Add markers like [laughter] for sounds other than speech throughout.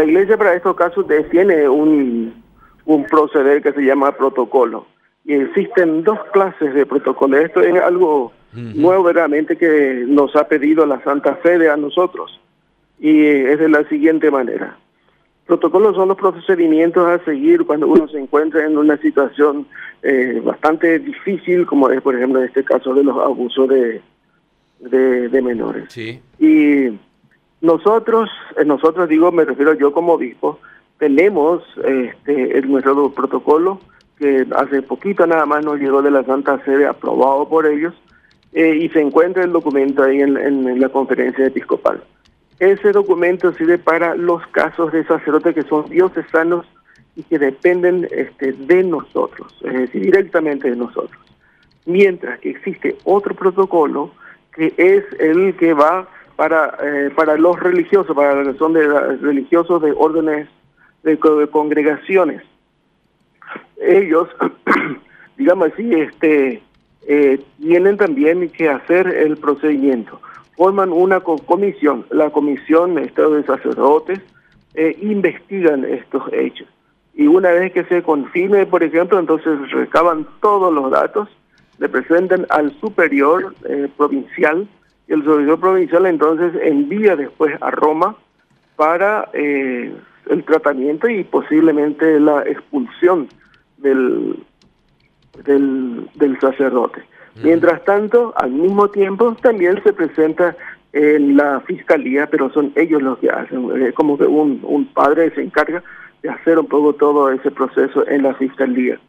La iglesia para estos casos tiene un, un proceder que se llama protocolo. Y existen dos clases de protocolo. Esto es algo nuevo verdaderamente que nos ha pedido la Santa Fe a nosotros. Y es de la siguiente manera. Protocolos son los procedimientos a seguir cuando uno se encuentra en una situación eh, bastante difícil, como es, por ejemplo, en este caso de los abusos de, de, menores. Sí. Y nosotros, eh, nosotros digo, me refiero yo como obispo, tenemos este, nuestro protocolo que hace poquito nada más nos llegó de la Santa Sede aprobado por ellos eh, y se encuentra el documento ahí en, en, la conferencia episcopal. Ese documento sirve para los casos de sacerdotes que son diocesanos y que dependen este, de nosotros, es decir, directamente de nosotros. Mientras que existe otro protocolo que es el que va para, eh, para los religiosos, para la razón de religiosos de órdenes de, congregaciones. Ellos, [clears throat] digamos así, este, eh, tienen también que hacer el procedimiento. Forman una comisión, la comisión de sacerdotes, eh, investigan estos hechos. Y una vez que se confirme, por ejemplo, entonces recaban todos los datos, le presentan al superior eh, provincial, el superior provincial entonces envía después a Roma para eh, el tratamiento y posiblemente la expulsión del, del, sacerdote. Mientras tanto, al mismo tiempo, también se presenta en la fiscalía, pero son ellos los que hacen, eh, como que un, un padre se encarga de hacer un poco todo ese proceso en la fiscalía.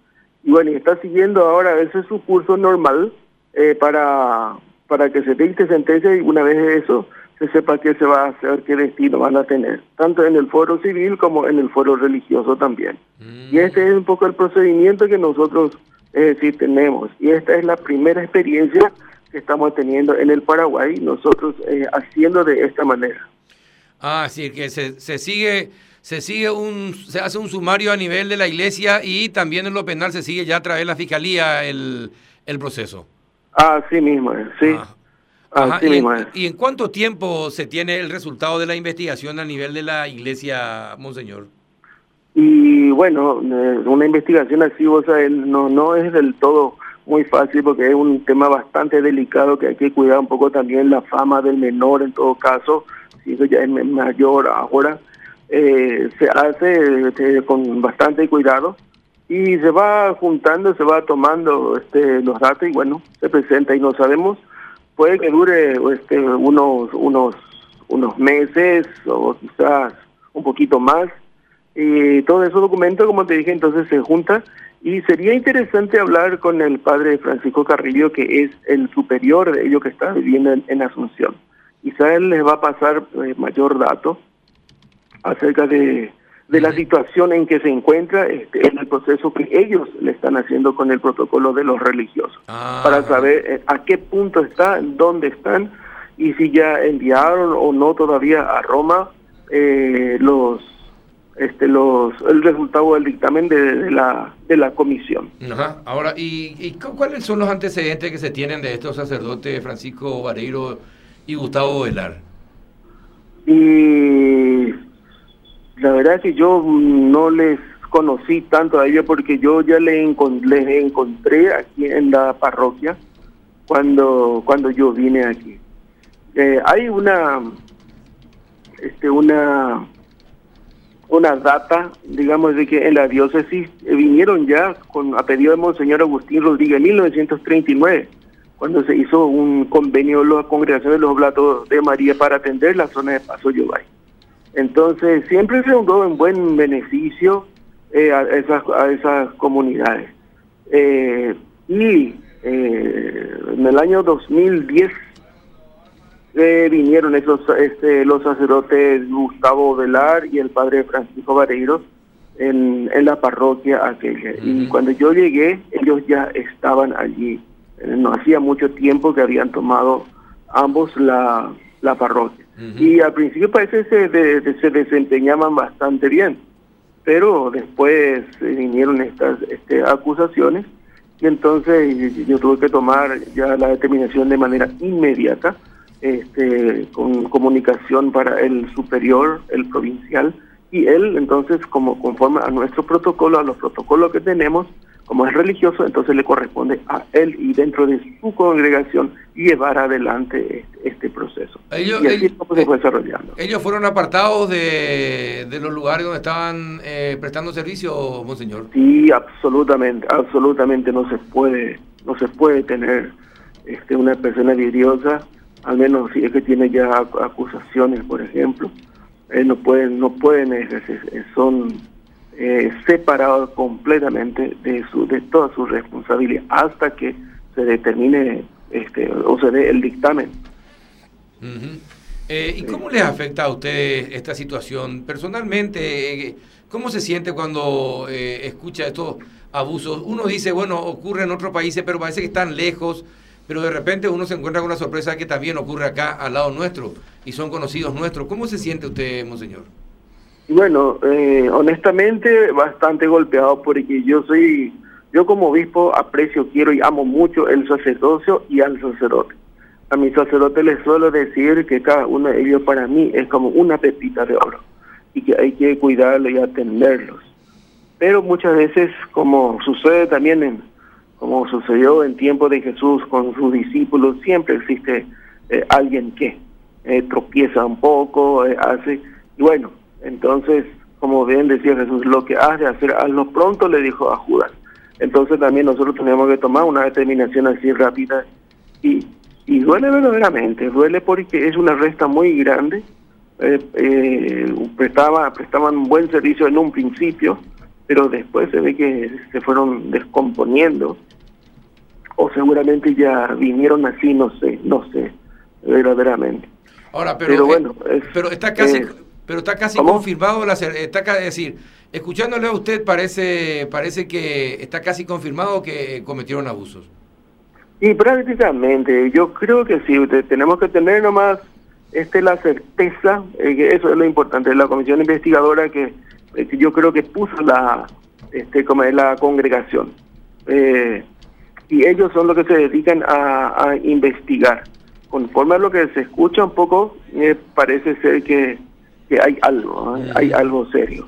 Y bueno, está siguiendo ahora ese su curso normal eh, para, para que se dicte sentencia y una vez eso se sepa qué se va a hacer, qué destino van a tener, tanto en el foro civil como en el foro religioso también. Y mm. este es un poco el procedimiento que nosotros eh, sí tenemos. Y esta es la primera experiencia que estamos teniendo en el Paraguay, nosotros eh, haciendo de esta manera. Ah, sí, que se, se sigue se sigue un se hace un sumario a nivel de la iglesia y también en lo penal se sigue ya a través de la fiscalía el, el proceso. Así mismo, sí. Ah. ¿Y, en, cuánto tiempo se tiene el resultado de la investigación a nivel de la iglesia, Monseñor? Y bueno, eh, una investigación así, o sea, no, no es del todo muy fácil porque es un tema bastante delicado que hay que cuidar un poco también la fama del menor en todo caso, si eso ya es mayor ahora, eh, se hace este, con bastante cuidado y se va juntando, se va tomando este, los datos y bueno, se presenta y no sabemos puede que dure este, unos, unos, unos meses o quizás un poquito más. Y todos esos documentos, como te dije, entonces se junta y sería interesante hablar con el padre Francisco Carrillo, que es el superior de ellos que está viviendo en, Asunción. Quizá él les va a pasar eh, mayor dato acerca de de la situación en que se encuentra este, en el proceso que ellos le están haciendo con el protocolo de los religiosos, ah. para saber eh, a qué punto está, dónde están y si ya enviaron o no todavía a Roma eh, los este los el resultado del dictamen de, la de la comisión. Ahora, ¿y, ¿y, cuáles son los antecedentes que se tienen de estos sacerdotes Francisco Vareiro y Gustavo Velar? Y la verdad es que yo no les conocí tanto a ellos porque yo ya les, les encontré aquí en la parroquia cuando cuando yo vine aquí. Eh, hay una este una una data, digamos, de que en la diócesis vinieron ya con a pedido de Monseñor Agustín Rodríguez en 1939, cuando se hizo un convenio de la Congregación de los Oblatos de María para atender la zona de Paso Yobay. Entonces, siempre se hundó en buen beneficio eh, a, esas, a esas comunidades. Eh, y eh, en el año 2010 vinieron esos este, los sacerdotes Gustavo Velar y el padre Francisco Vareiros en, en la parroquia aquella. Y cuando yo llegué, ellos ya estaban allí. No hacía mucho tiempo que habían tomado ambos la, la parroquia. Y al principio parece que se, se desempeñaban bastante bien, pero después vinieron estas este, acusaciones y entonces yo tuve que tomar ya la determinación de manera inmediata, este, con comunicación para el superior, el provincial, y él entonces como conforme a nuestro protocolo, a los protocolos que tenemos, como es religioso, entonces le corresponde a él y dentro de su congregación llevar adelante este, este proceso. Ellos, y así ellos, se fue desarrollando. ¿Ellos fueron apartados de, de los lugares donde estaban eh, prestando servicio, monseñor? Sí, absolutamente, absolutamente no se puede, no se puede tener este, una persona vidriosa, al menos si es que tiene ya acusaciones, por ejemplo, eh, no pueden, no pueden ejercer, son eh, separado completamente de su de toda su responsabilidad hasta que se determine este o se dé el dictamen. Eh, ¿Y cómo les afecta a ustedes esta situación? Personalmente, eh, ¿cómo se siente cuando eh, escucha estos abusos? Uno dice, bueno, ocurre en otros países, pero parece que están lejos, pero de repente uno se encuentra con una sorpresa que también ocurre acá al lado nuestro y son conocidos nuestros. ¿Cómo se siente usted, monseñor? Bueno, eh, honestamente bastante golpeado porque yo soy, yo como obispo aprecio, quiero y amo mucho el sacerdocio y al sacerdote. A mi sacerdote les suelo decir que cada uno de ellos para mí es como una pepita de oro y que hay que cuidarlos y atenderlos. Pero muchas veces, como sucede también en, como sucedió en tiempo de Jesús con sus discípulos, siempre existe eh, alguien que eh, tropieza un poco, hace, y bueno, entonces, como bien decía Jesús, lo que has de hacer, hazlo pronto, le dijo a Judas. Entonces también nosotros tenemos que tomar una determinación así rápida y, y duele verdaderamente, duele porque es una resta muy grande. Eh, eh, prestaba, prestaban un buen servicio en un principio, pero después se ve que se fueron descomponiendo o seguramente ya vinieron así, no sé, no sé, verdaderamente. Ahora, pero, pero bueno, pero está casi, pero está casi confirmado, la, está, es decir, escuchándole a usted parece, parece que está casi confirmado que cometieron abusos. Y prácticamente, yo creo que sí, tenemos que tener nomás este, la certeza, eh, que eso es lo importante, la comisión investigadora que, eh, yo creo que puso la, este, como es la congregación. Eh, y ellos son los que se dedican a, a investigar. Conforme a lo que se escucha un poco, parece ser que que hay algo, hay algo serio.